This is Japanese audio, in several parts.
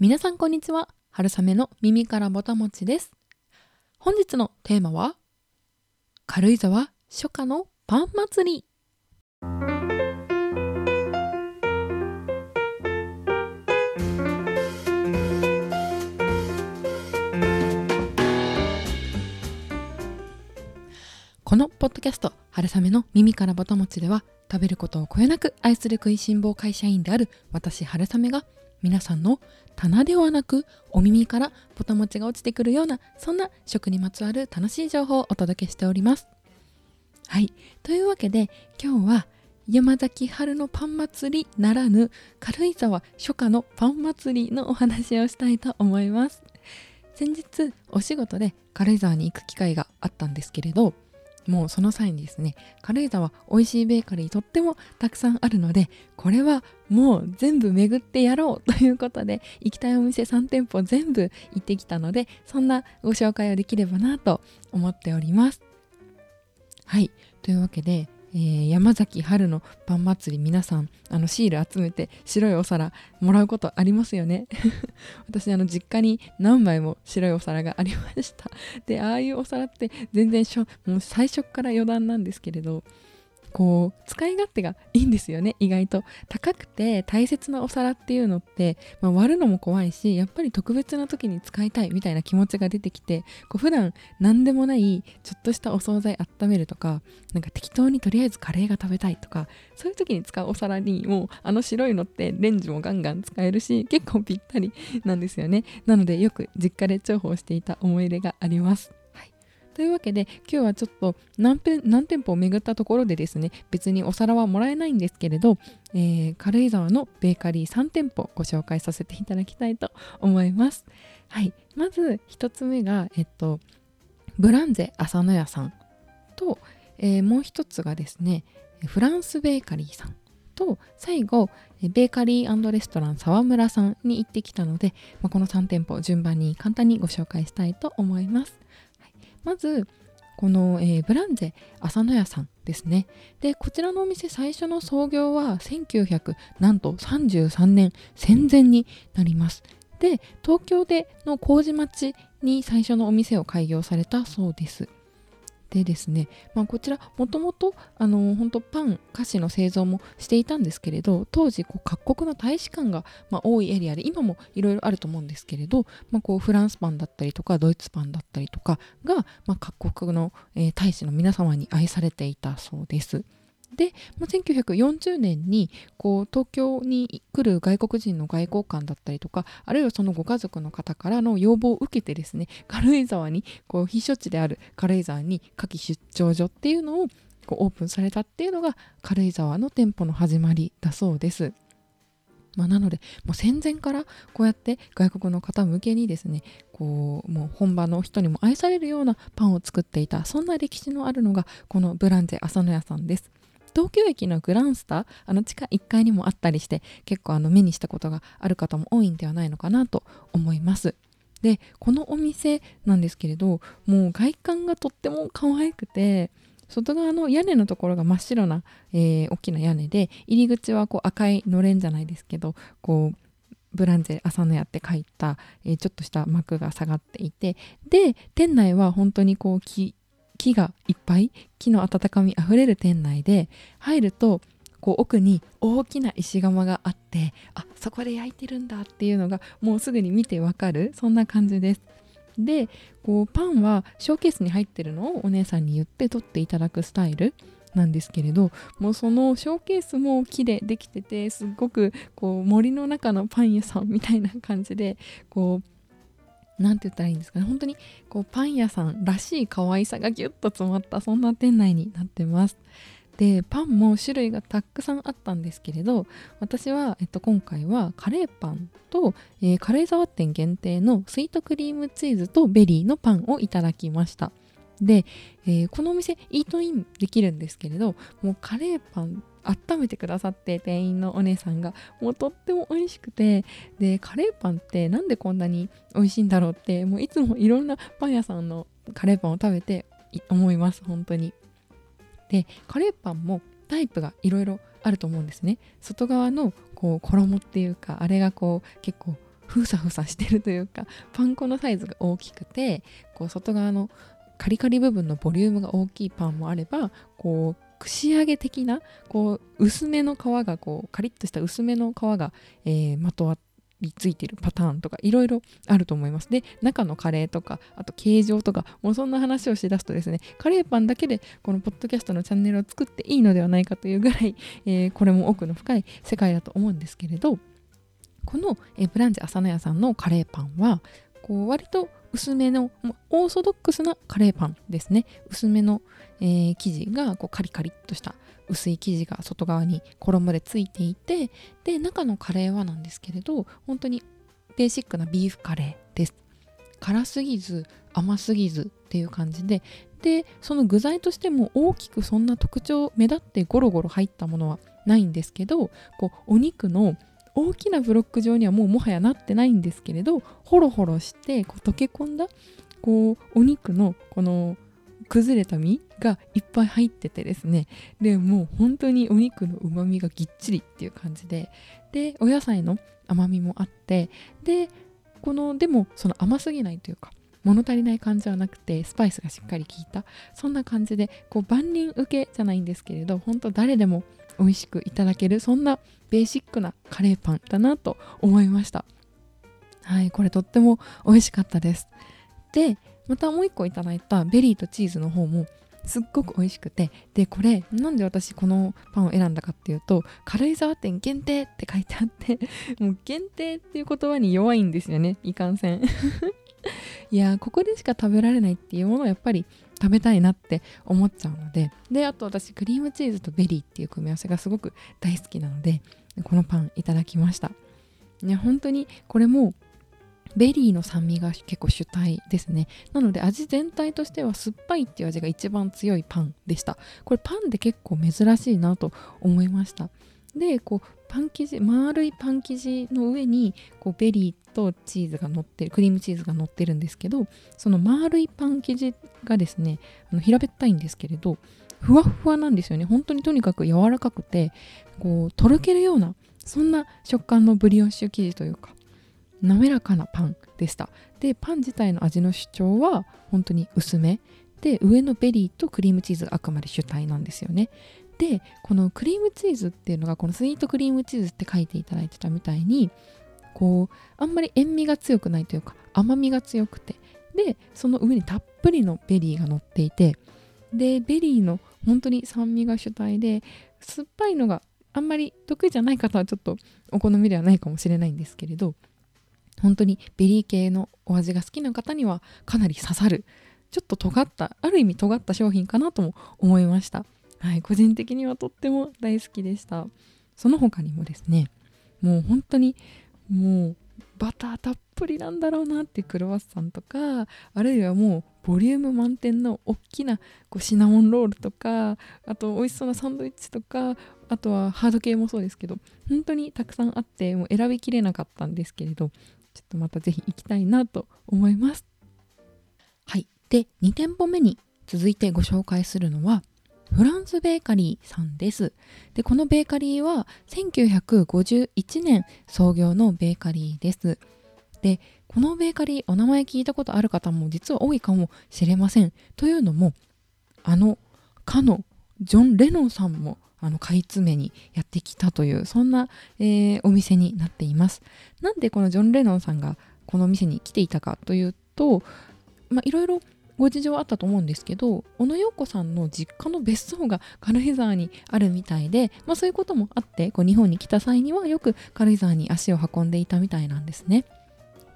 皆さんこんにちは。春雨の耳からぼたもちです。本日のテーマは軽井沢初夏のパン祭り。このポッドキャスト春雨の耳からぼたもちでは食べることをこよなく愛する食いしん坊会社員である私春雨が皆さんの棚ではなくお耳からぼたもちが落ちてくるようなそんな食にまつわる楽しい情報をお届けしております。はいというわけで今日は山崎春のパン祭りならぬ軽井沢初夏のパン祭りのお話をしたいと思います。先日お仕事で軽井沢に行く機会があったんですけれどもうその際にですね軽井沢美味しいベーカリーとってもたくさんあるのでこれはもう全部巡ってやろうということで行きたいお店3店舗全部行ってきたのでそんなご紹介をできればなと思っております。はい。というわけでえー、山崎春のパン祭り皆さんあのシール集めて白いお皿もらうことありますよね。私あの実家に何枚も白いお皿がありました。でああいうお皿って全然しょもう最初から余談なんですけれどこう使い勝手がいいんですよね。意外と。高くて大切なお皿っていうのって、まあ、割るのも怖いしやっぱり特別な時に使いたいみたいな気持ちが出てきてこう普段何でもないちょっとしたお惣菜温めるとかなんか適当にとりあえずカレーが食べたいとかそういう時に使うお皿にもうあの白いのってレンジもガンガン使えるし結構ぴったりなんですよね。なのでよく実家で重宝していた思い出があります。というわけで今日はちょっと何何店舗を巡ったところでですね別にお皿はもらえないんですけれど、えー、軽井沢のベーカリー3店舗ご紹介させていただきたいと思います。はい、まず1つ目が、えっと、ブランゼ浅野屋さんと、えー、もう1つがですねフランスベーカリーさんと最後ベーカリーレストラン沢村さんに行ってきたので、まあ、この3店舗順番に簡単にご紹介したいと思います。まずこの、えー、ブランゼ浅野屋さんですね。でこちらのお店最初の創業は1900なんと33年戦前になります。で東京での麹町に最初のお店を開業されたそうです。でですね、まあ、こちらもともと本当パン菓子の製造もしていたんですけれど当時こう各国の大使館が、まあ、多いエリアで今もいろいろあると思うんですけれど、まあ、こうフランスパンだったりとかドイツパンだったりとかが、ま、各国の、え、大使の皆様に愛されていたそうです。で、まあ、1940年にこう東京に来る外国人の外交官だったりとかあるいはそのご家族の方からの要望を受けてですね軽井沢にこう避暑地である軽井沢に夏季出張所っていうのをこうオープンされたっていうのが軽井沢の店舗の始まりだそうです。まあ、なのでもう戦前からこうやって外国の方向けにですねこうもう本場の人にも愛されるようなパンを作っていたそんな歴史のあるのがこのブランゼ浅野屋さんです。東京駅のグランスタあの地下1階にもあったりして結構あの目にしたことがある方も多いんではないのかなと思います。でこのお店なんですけれどもう外観がとっても可愛くて外側の屋根のところが真っ白な、えー、大きな屋根で入り口はこう赤いのれんじゃないですけどこうブランゼ朝の屋って書いた、えー、ちょっとした幕が下がっていてで店内は本当にこう木木がいっぱい木の温かみあふれる店内で入るとこう奥に大きな石窯があってあそこで焼いてるんだっていうのがもうすぐに見てわかる。そんな感じです。でこうパンはショーケースに入ってるのをお姉さんに言って取っていただくスタイルなんですけれどもうそのショーケースも木でできててすっごくこう森の中のパン屋さんみたいな感じでこう何て言ったらいいんですかね。本当にこうパン屋さんらしい可愛さがギュッと詰まったそんな店内になってます。でパンも種類がたくさんあったんですけれど私は、えっと、今回はカレーパンと、えー、軽井沢店限定のスイートクリームチーズとベリーのパンをいただきました。で、えー、このお店イートインできるんですけれどもうカレーパン温めてくださって店員のお姉さんがもうとっても美味しくてでカレーパンってなんでこんなに美味しいんだろうってもういつもいろんなパン屋さんのカレーパンを食べて思います本当に。でカレーパンもタイプがいろいろあると思うんですね。外側のこう衣っていうかあれがこう結構ふさふさしてるというかパン粉のサイズが大きくてこう外側のカリカリ部分のボリュームが大きいパンもあればこう串揚げ的なこう薄めの皮がこうカリッとした薄めの皮が、えー、まとわりついてるパターンとかいろいろあると思います。で中のカレーとかあと形状とかもうそんな話をしだすとですねカレーパンだけでこのポッドキャストのチャンネルを作っていいのではないかというぐらい、えー、これも奥の深い世界だと思うんですけれどこの、えー、ブランチ朝乃屋さんのカレーパンはこう割と薄めのオーソドックスなカレーパンですね。薄めの、えー、生地がこうカリカリっとした薄い生地が外側に衣でついていてで中のカレーはなんですけれど本当にベーシックなビーフカレーです。辛すぎず甘すぎずっていう感じで。でその具材としても大きくそんな特徴目立ってゴロゴロ入ったものはないんですけどこうお肉の大きなブロック状にはもうもはやなってないんですけれどホロホロしてこう溶け込んだこうお肉のこの崩れた身がいっぱい入っててですね。でもう本当にお肉のうまみがぎっちりっていう感じで。でお野菜の甘みもあって。でこのでもその甘すぎないというか物足りない感じはなくてスパイスがしっかり効いた。そんな感じでこう万人受けじゃないんですけれど本当誰でも美味しくいただけるそんなベーシックなカレーパンだなと思いました。はいこれとっても美味しかったです。でまたもう一個いただいたベリーとチーズの方もすっごく美味しくて。でこれなんで私このパンを選んだかっていうと軽井沢店限定って書いてあって もう限定っていう言葉に弱いんですよね。いかんせん。いやここでしか食べられないっていうものをやっぱり食べたいなって思っちゃうので。であと私クリームチーズとベリーっていう組み合わせがすごく大好きなのでこのパンいただきました。ね本当にこれもベリーの酸味が結構主体ですね。なので味全体としては酸っぱいっていう味が一番強いパンでした。これパンで結構珍しいなと思いました。でこうパン生地丸いパン生地の上にこうベリーとチーズが乗ってるクリームチーズが乗ってるんですけどその丸いパン生地がですねあの平べったいんですけれどふわふわなんですよね。本当にとにかく柔らかくてこうとろけるようなそんな食感のブリオッシュ生地というか滑らかなパンでした。でパン自体の味の主張は本当に薄め。で上のベリーとクリームチーズがあくまで主体なんですよね。でこのクリームチーズっていうのがこのスイートクリームチーズって書いていただいてたみたいにこうあんまり塩味が強くないというか甘みが強くて。でその上にたっぷりのベリーが乗っていてでベリーの本当に酸味が主体で酸っぱいのがあんまり得意じゃない方はちょっとお好みではないかもしれないんですけれど本当にベリー系のお味が好きな方にはかなり刺さるちょっと尖ったある意味尖った商品かなとも思いました。はい個人的にはとっても大好きでしたその他にもですねもう本当にもうバターたっぷりなんだろうなってクロワッサンとかあるいはもうボリューム満点の大きなこうシナモンロールとかあと美味しそうなサンドイッチとかあとはハード系もそうですけど本当にたくさんあってもう選びきれなかったんですけれどちょっとまたぜひ行きたいなと思います。はい。で、2店舗目に続いてご紹介するのは、フランスベーカリーさんです。で、このベーカリーは1951年創業のベーカリーです。で、このベーカリーお名前聞いたことある方も実は多いかもしれません。というのも、あの、かのジョン・レノンさんもあの買い詰めにやってきたというそんな、えー、お店になっていますなんでこのジョン・レノンさんがこのお店に来ていたかというといろいろご事情あったと思うんですけど小野洋子さんの実家の別荘が軽井沢にあるみたいで、まあ、そういうこともあってこう日本に来た際にはよく軽井沢に足を運んでいたみたいなんですね。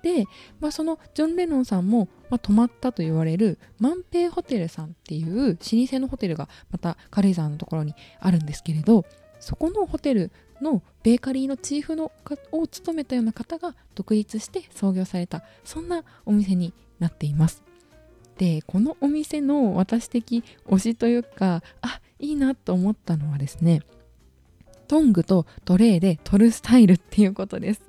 で、まあ、そのジョン・レノンさんも、まあ、泊まったと言われる万平ホテルさんっていう老舗のホテルがまた軽井沢のところにあるんですけれどそこのホテルのベーカリーのチーフのを務めたような方が独立して創業されたそんなお店になっていますでこのお店の私的推しというかあいいなと思ったのはですねトングとトレーで取るスタイルっていうことです。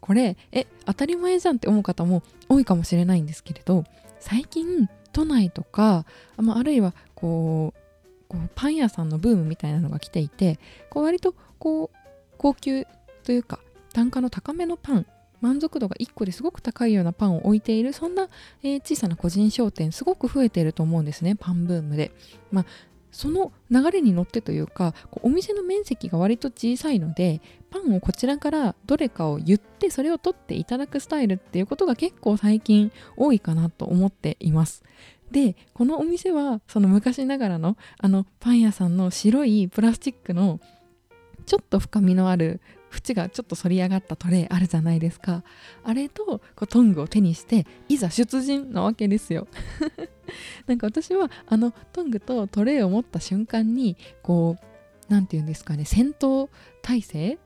これえ当たり前じゃんって思う方も多いかもしれないんですけれど最近都内とか、まあ、あるいはこうこうパン屋さんのブームみたいなのが来ていてこう割とこう高級というか単価の高めのパン満足度が1個ですごく高いようなパンを置いているそんな、えー、小さな個人商店すごく増えていると思うんですねパンブームで。まあその流れに乗ってというかお店の面積が割と小さいのでパンをこちらからどれかを言ってそれを取っていただくスタイルっていうことが結構最近多いかなと思っていますでこのお店はその昔ながらのあのパン屋さんの白いプラスチックのちょっと深みのある縁がちょっと反り上がったトレイあるじゃないですか。あれとこうトングを手にしていざ出陣なわけですよ。なんか私はあのトングとトレイを持った瞬間にこう何て言うんですかね戦闘態勢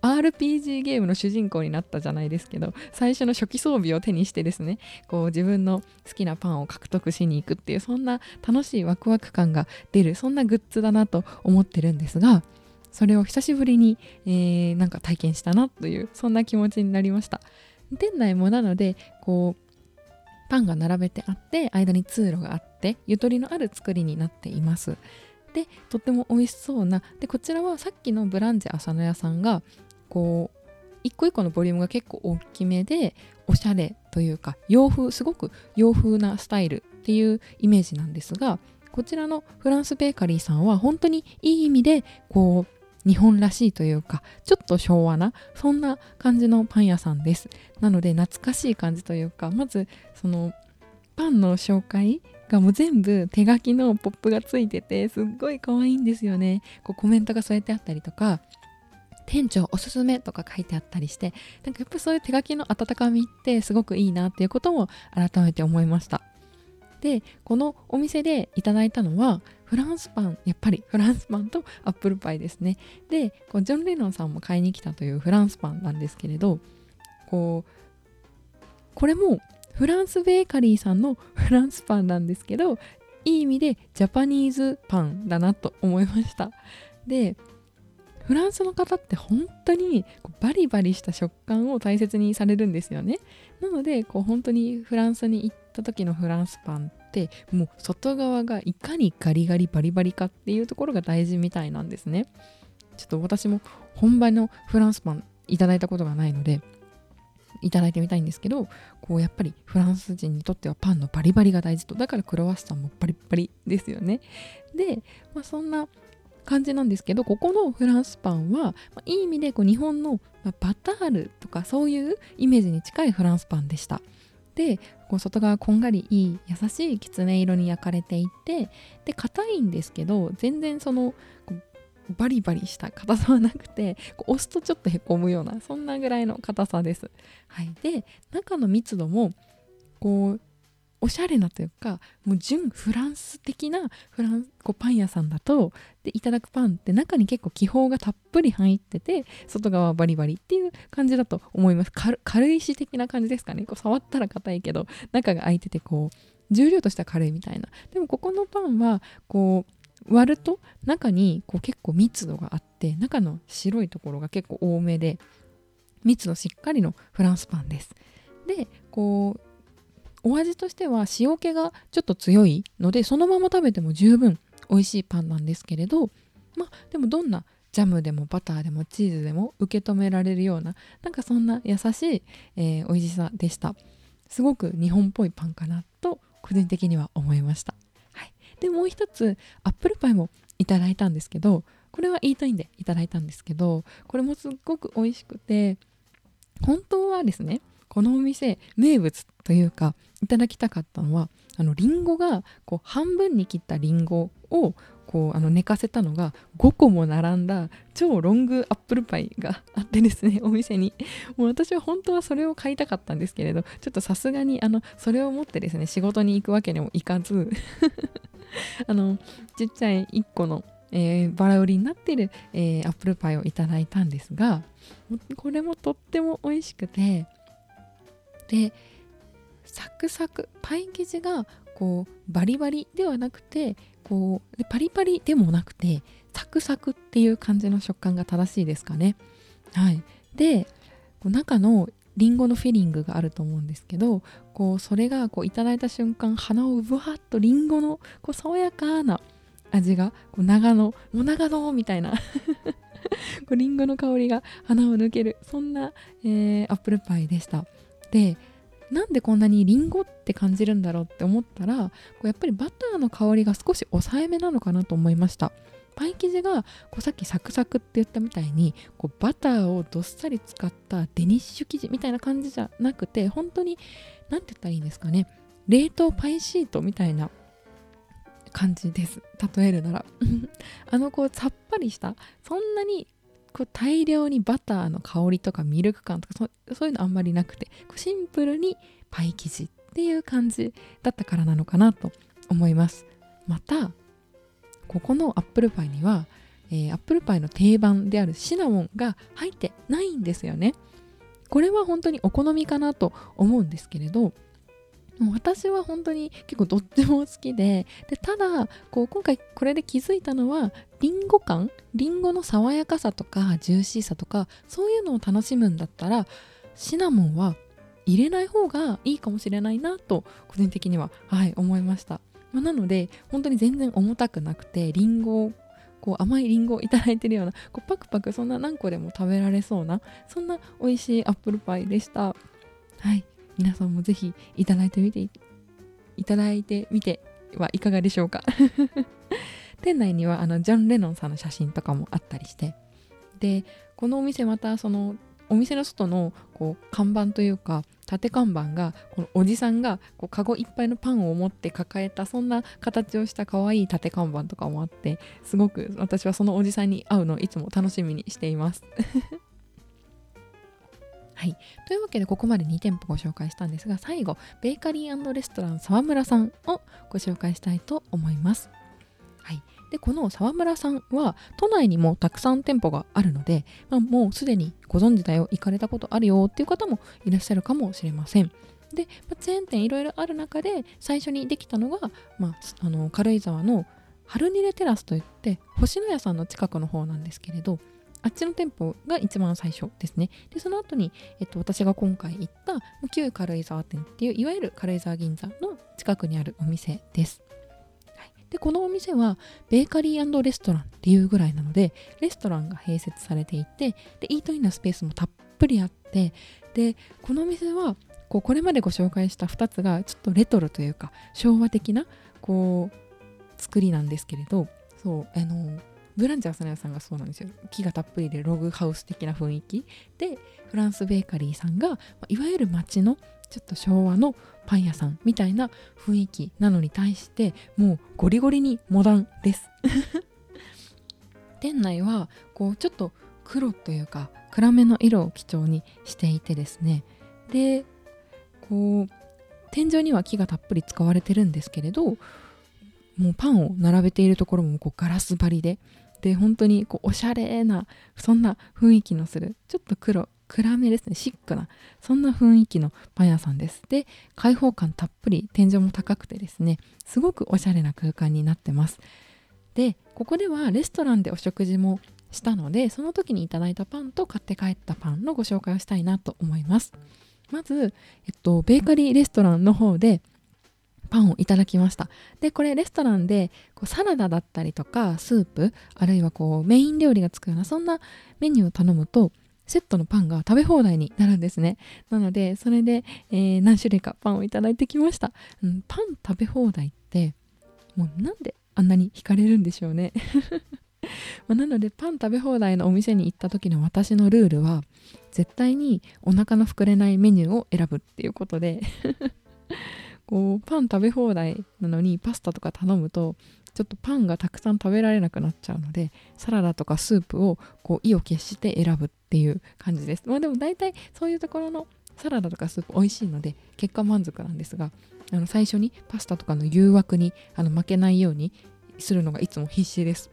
RPG ゲームの主人公になったじゃないですけど最初の初期装備を手にしてですねこう自分の好きなパンを獲得しに行くっていうそんな楽しいワクワク感が出るそんなグッズだなと思ってるんですがそれを久しぶりに、えー、なんか体験したなというそんな気持ちになりました。店内もなのでこうパンが並べてあって間に通路があってゆとりのある作りになっています。でとっても美味しそうなでこちらはさっきのブランジェ浅野屋さんがこう一個一個のボリュームが結構大きめでおしゃれというか洋風すごく洋風なスタイルっていうイメージなんですがこちらのフランスベーカリーさんは本当にいい意味でこう日本らしいというかちょっと昭和なそんな感じのパン屋さんです。なので懐かしい感じというかまずそのパンの紹介がもう全部手書きのポップがついててすっごい可愛いんですよね。こうコメントが添えてあったりとか店長おすすめとか書いてあったりしてなんかやっぱそういう手書きの温かみってすごくいいなっていうことも改めて思いました。でこのお店でいただいたのはフランスパンやっぱりフランスパンとアップルパイですね。でこうジョン・レノンさんも買いに来たというフランスパンなんですけれどこうこれもフランスベーカリーさんのフランスパンなんですけどいい意味でジャパニーズパンだなと思いました。でフランスの方って本当にバリバリした食感を大切にされるんですよね。なのでこう本当にフランスに行った時のフランスパンってもう外側がいかにガリガリバリバリかっていうところが大事みたいなんですね。ちょっと私も本場のフランスパンいただいたことがないのでいただいてみたいんですけどこうやっぱりフランス人にとってはパンのバリバリが大事と。だからクロワッサンもバリバリですよね。で、まあ、そんな感じなんですけどここのフランスパンは、まあ、いい意味でこう日本の、バタールとかそういうイメージに近いフランスパンでした。でこう外側こんがりいい優しいきつね色に焼かれていてで硬いんですけど全然そのバリバリした硬さはなくて押すとちょっとへこむようなそんなぐらいの硬さです。はい、で中の密度もこうおしゃれなというかもう純フランス的なフランこうパン屋さんだとでいただくパンって中に結構気泡がたっぷり入ってて外側はバリバリっていう感じだと思います。軽石的な感じですかね。こう触ったら硬いけど中が開いててこう重量としては軽いみたいな。でもここのパンはこう割ると中にこう結構密度があって中の白いところが結構多めで密度しっかりのフランスパンです。でこうお味としては塩気がちょっと強いのでそのまま食べても十分美味しいパンなんですけれどまあでもどんなジャムでもバターでもチーズでも受け止められるようななんかそんな優しい、えー、美味しさでした。すごく日本っぽいパンかなと個人的には思いました、はい、でもう一つアップルパイもいただいたんですけどこれはイートインでいただいたんですけどこれもすっごく美味しくて本当はですねこのお店名物というかいただきたかったのはあのリンゴがこう半分に切ったリンゴをこうあの寝かせたのが5個も並んだ超ロングアップルパイが あってですねお店に。もう私は本当はそれを買いたかったんですけれどちょっとさすがにあのそれを持ってですね仕事に行くわけにもいかず あのちっちゃい1個のえー、バラ売りになっている、えー、アップルパイをいただいたんですがこれもとっても美味しくてでサクサクパイ生地がこうバリバリではなくてこうパリパリでもなくてサクサクっていう感じの食感が正しいですかね。はい、で中のりんごのフィリングがあると思うんですけどこうそれがこういただいた瞬間鼻をうわっとりんごのこう爽やかな味がこう長野もう長野みたいな こうリンゴの香りが鼻を抜けるそんな、えー、アップルパイでしたでなんでこんなにリンゴって感じるんだろうって思ったらこうやっぱりバターの香りが少し抑えめなのかなと思いました。パイ生地がこうさっきサクサクって言ったみたいにこうバターをどっさり使ったデニッシュ生地みたいな感じじゃなくて本当に何て言ったらいいんですかね。冷凍パイシートみたいな感じです。例えるなら。あのこうさっぱりしたそんなにこう大量にバターの香りとかミルク感とかそういうのあんまりなくてシンプルにパイ生地っていう感じだったからなのかなと思います。またここのアップルパイには、えー、アップルパイの定番であるシナモンが入ってないんですよね。これは本当にお好みかなと思うんですけれど私は本当に結構どっちも好きででただこう今回これで気づいたのはリンゴ感？リンゴの爽やかさとかジューシーさとかそういうのを楽しむんだったらシナモンは入れない方がいいかもしれないなと個人的には、はい、思いました、まあ、なので本当に全然重たくなくてリンゴこう甘いリンゴをいただいてるようなこうパクパクそんな何個でも食べられそうなそんな美味しいアップルパイでした。はい。皆さんもぜひいただいてみていただいてみてはいかがでしょうか。店内にはあのジョン・レノンさんの写真とかもあったりして。でこのお店またそのお店の外のこう看板というか縦看板がこのおじさんがこうカゴいっぱいのパンを持って抱えたそんな形をした可愛い縦看板とかもあってすごく私はそのおじさんに会うのをいつも楽しみにしています。はい。というわけで、ここまで2店舗ご紹介したんですが、最後、ベーカリーレストラン沢村さんをご紹介したいと思います。はい。で、この沢村さんは、都内にもたくさん店舗があるので、まあ、もうすでにご存知だよ、行かれたことあるよっていう方もいらっしゃるかもしれません。で、まあ、チェーン店いろいろある中で、最初にできたのが、まあ、あの軽井沢の春ニレテラスといって、星野屋さんの近くの方なんですけれど、あっちの店舗が一番最初ですね。で、その後に、えっと、私が今回行った旧軽井沢店っていう、いわゆる軽井沢銀座の近くにあるお店です。はい、で、このお店はベーカリーレストランっていうぐらいなので、レストランが併設されていて、で、イートインのスペースもたっぷりあって、で、このお店は、こうこれまでご紹介した2つがちょっとレトロというか昭和的なこう作りなんですけれどそうあのブランチ朝屋さんがそうなんですよ。木がたっぷりでログハウス的な雰囲気でフランスベーカリーさんがいわゆる街のちょっと昭和のパン屋さんみたいな雰囲気なのに対してもうゴリゴリにモダンです。店内はこうちょっと黒というか暗めの色を基調にしていてですね。でこう天井には木がたっぷり使われてるんですけれどもうパンを並べているところもこうガラス張りでで本当にこうおしゃれなそんな雰囲気のするちょっと黒暗めですね。シックなそんな雰囲気のパン屋さんです。で開放感たっぷり天井も高くてですねすごくおしゃれな空間になってます。でここではレストランでお食事もしたのでその時にいただいたパンと買って帰ったパンのご紹介をしたいなと思います。まず、えっと、ベーカリーレストランの方でパンをいただきました。でこれレストランでこうサラダだったりとかスープあるいはこうメイン料理がつくようなそんなメニューを頼むとセットのパンが食べ放題になるんですね。なのでそれで、えー、何種類かパンをいただいてきました、うん、パン食べ放題ってもうなんであんなに惹かれるんでしょうね。まなのでパン食べ放題のお店に行った時の私のルールは絶対にお腹の膨れないメニューを選ぶっていうことで。こうパン食べ放題なのにパスタとか頼むとちょっとパンがたくさん食べられなくなっちゃうのでサラダとかスープをこう意を決して選ぶっていう感じです。まあでも大体そういうところのサラダとかスープ美味しいので結果満足なんですがあの最初にパスタとかの誘惑にあの負けないようにするのがいつも必死です。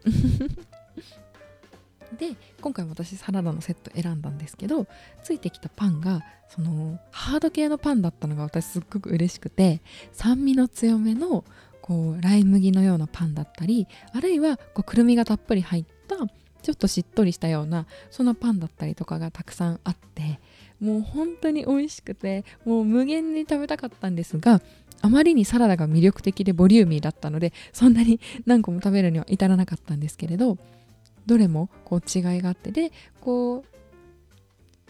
で今回私サラダのセット選んだんですけどついてきたパンがそのハード系のパンだったのが私すっごく嬉しくて酸味の強めのこうライ麦のようなパンだったりあるいはこうくるみがたっぷり入ったちょっとしっとりしたようなそんなパンだったりとかがたくさんあってもう本当に美味しくてもう無限に食べたかったんですがあまりにサラダが魅力的でボリューミーだったのでそんなに何個も食べるには至らなかったんですけれどどれもこう違いがあってでこう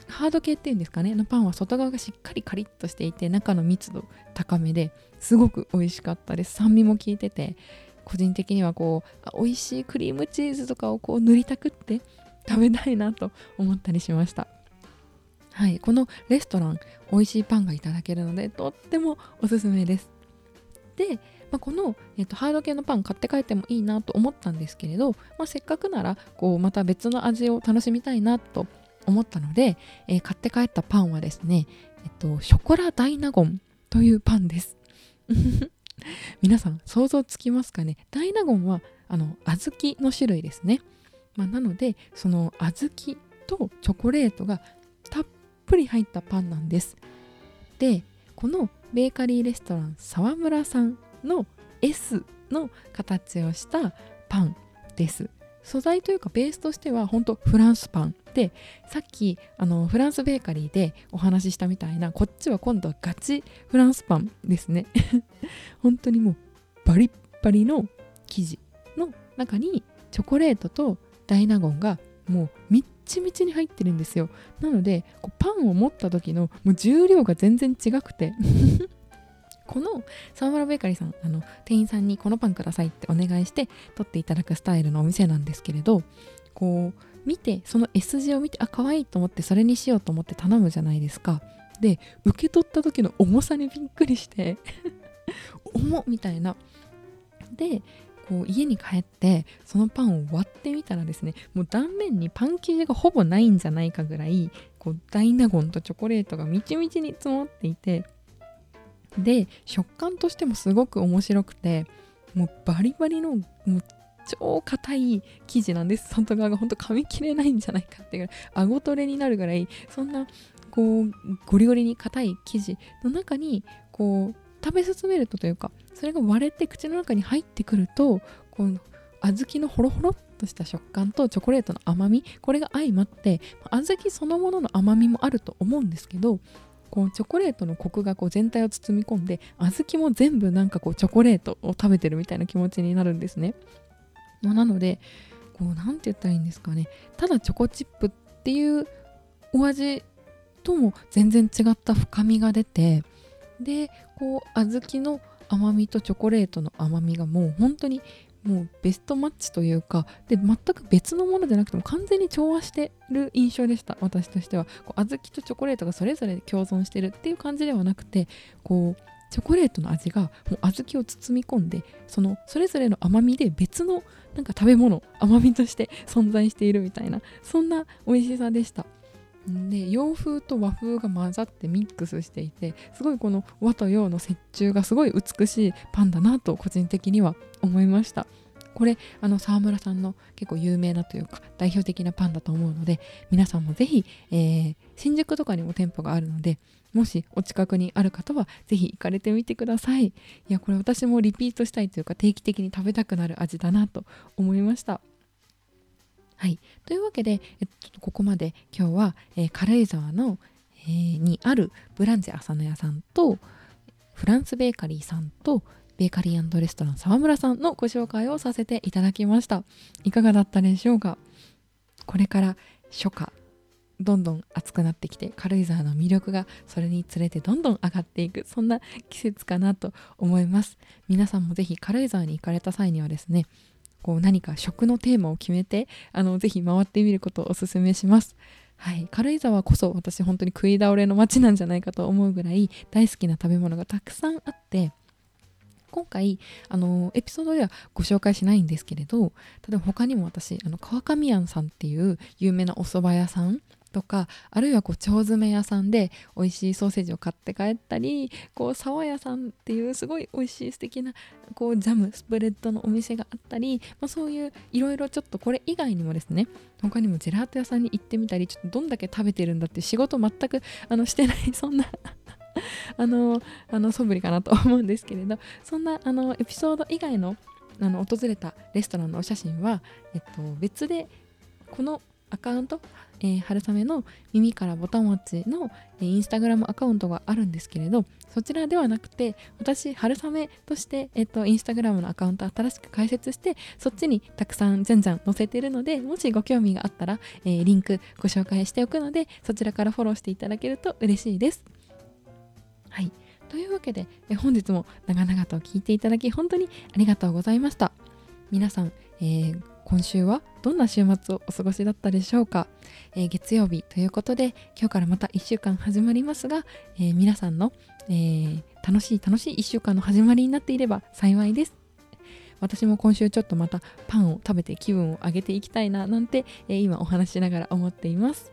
ハード系っていうんですかねのパンは外側がしっかりカリッとしていて中の密度高めですごく美味しかったです。酸味も効いてて個人的にはこう美味しいクリームチーズとかをこう塗りたくって食べたいなと思ったりしました。はいこのレストラン美味しいパンがいただけるのでとってもおすすめです。で、まあ、この、えーと、ハード系のパン買って帰ってもいいなと思ったんですけれど、まあ、せっかくならこうまた別の味を楽しみたいなと思ったので、えー、買って帰ったパンはですね、えっと、ショコラダイナゴンというパンです。皆さん想像つきますかね？ダイナゴンはあの小豆の種類ですね、まあ、なのでその小豆とチョコレートがたっぷり入ったパンなんです。でこのベーカリーレストラン沢村さんの S の形をしたパンです。素材というかベースとしては本当フランスパンでさっきあのフランスベーカリーでお話ししたみたいなこっちは今度はガチフランスパンですね。本当にもうバリッバリの生地の中にチョコレートとダイナゴンがもうみっちみちに入ってるんですよ。なのでこうパンを持った時のもう重量が全然違くて。この沢村ベーカリーさんあの店員さんにこのパンくださいってお願いして取っていただくスタイルのお店なんですけれどこう見てその S 字を見てあ可愛いと思ってそれにしようと思って頼むじゃないですか。で受け取った時の重さにびっくりして 重っみたいな。でこう家に帰ってそのパンを割ってみたらですねもう断面にパン生地がほぼないんじゃないかぐらいこうダイナゴンとチョコレートがみちみちに積もっていてで食感としてもすごく面白くてもうバリバリのもう超硬い生地なんです。外側がほんと噛み切れないんじゃないかっていうぐらい顎トレになるぐらいそんなこうゴリゴリに硬い生地の中にこう食べ進めるとというかそれが割れて口の中に入ってくるとこの小豆のホロホロっとした食感とチョコレートの甘みこれが相まって小豆そのものの甘みもあると思うんですけどこうチョコレートのコクがこう全体を包み込んで小豆も全部なんかこうチョコレートを食べてるみたいな気持ちになるんですね。まあ、なのでこう何て言ったらいいんですかねただチョコチップっていうお味とも全然違った深みが出てでこう小豆の甘みとチョコレートの甘みがもう本当にもうベストマッチというかで全く別のものじゃなくても完全に調和してる印象でした私としては。こう小豆とチョコレートがそれぞれ共存してるっていう感じではなくてこうチョコレートの味がもう小豆を包み込んでそのそれぞれの甘みで別のなんか食べ物甘みとして存在しているみたいなそんな美味しさでした。で洋風と和風が混ざってミックスしていてすごいこの和と洋の折衷がすごい美しいパンだなと個人的には思いました。これあの沢村さんの結構有名なというか代表的なパンだと思うので皆さんもぜひ、えー、新宿とかにも店舗があるのでもしお近くにある方はぜひ行かれてみてください。いやこれ私もリピートしたいというか定期的に食べたくなる味だなと思いました。はい。というわけで、えっと、ここまで今日は、えー、軽井沢の、えー、にあるブランジェ浅野屋さんとフランスベーカリーさんとベーカリーレストラン沢村さんのご紹介をさせていただきました。いかがだったでしょうか？これから初夏どんどん暑くなってきて軽井沢の魅力がそれにつれてどんどん上がっていくそんな季節かなと思います皆さんもぜひ軽井沢に行かれた際にはですねこう何か食のテーマを決めてあのぜひ回ってみることをおすめします。はい、軽井沢こそ私本当に食い倒れの街なんじゃないかと思うぐらい大好きな食べ物がたくさんあって今回あのエピソードではご紹介しないんですけれど例えば他にも私あの川上庵さんっていう有名なお蕎麦屋さんとかあるいはこう腸詰め屋さんで美味しいソーセージを買って帰ったりこう沢屋さんっていうすごい美味しい素敵なこうジャムスプレッドのお店があったり、まあ、そういういろいろちょっとこれ以外にもですね他にもジェラート屋さんに行ってみたりちょっとどんだけ食べてるんだって仕事全くあのしてないそんな あのあの素振りかなと思うんですけれどそんなあのエピソード以外のあの訪れたレストランのお写真は、えっと、別でこのアカウントえー、春雨の耳からぼたもちの、えー、インスタグラムアカウントがあるんですけれどそちらではなくて私春雨として、えーと、インスタグラムのアカウント新しく開設してそっちにたくさんじゃんじゃん載せてるのでもしご興味があったら、えー、リンクご紹介しておくのでそちらからフォローしていただけると嬉しいです。はいというわけで、え本日も長々と聞いていただき本当にありがとうございました。皆さん、えー、今週はどんな週末をお過ごしだったでしょうか、えー、月曜日ということで今日からまた1週間始まりますが、えー、皆さんの、えー、楽しい楽しい1週間の始まりになっていれば幸いです。私も今週ちょっとまたパンを食べて気分を上げていきたいななんて、え今お話しながら思っています。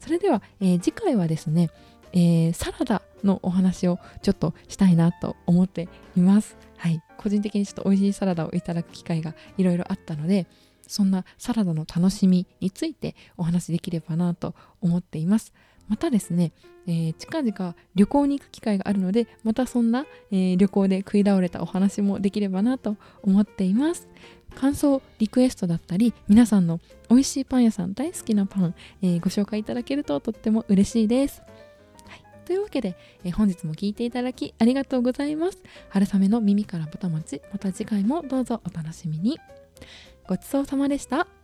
それでは、え次回はですね、えサラダのお話をちょっとしたいなと思っています。はい。個人的にちょっと美味しいサラダをいただく機会がいろいろあったのでそんなサラダの楽しみについてお話しできればなと思っています。またですね、えー、近々旅行に行く機会があるのでまたそんな、えー、旅行で食い倒れたお話もできればなと思っています。感想リクエストだったり皆さんの美味しいパン屋さん大好きなパン、えー、ご紹介いただけるととっても嬉しいです、はい、というわけで、え本日も聞いていただきありがとうございます。春雨の耳からぼたもちまた次回もどうぞお楽しみに。ごちそうさまでした。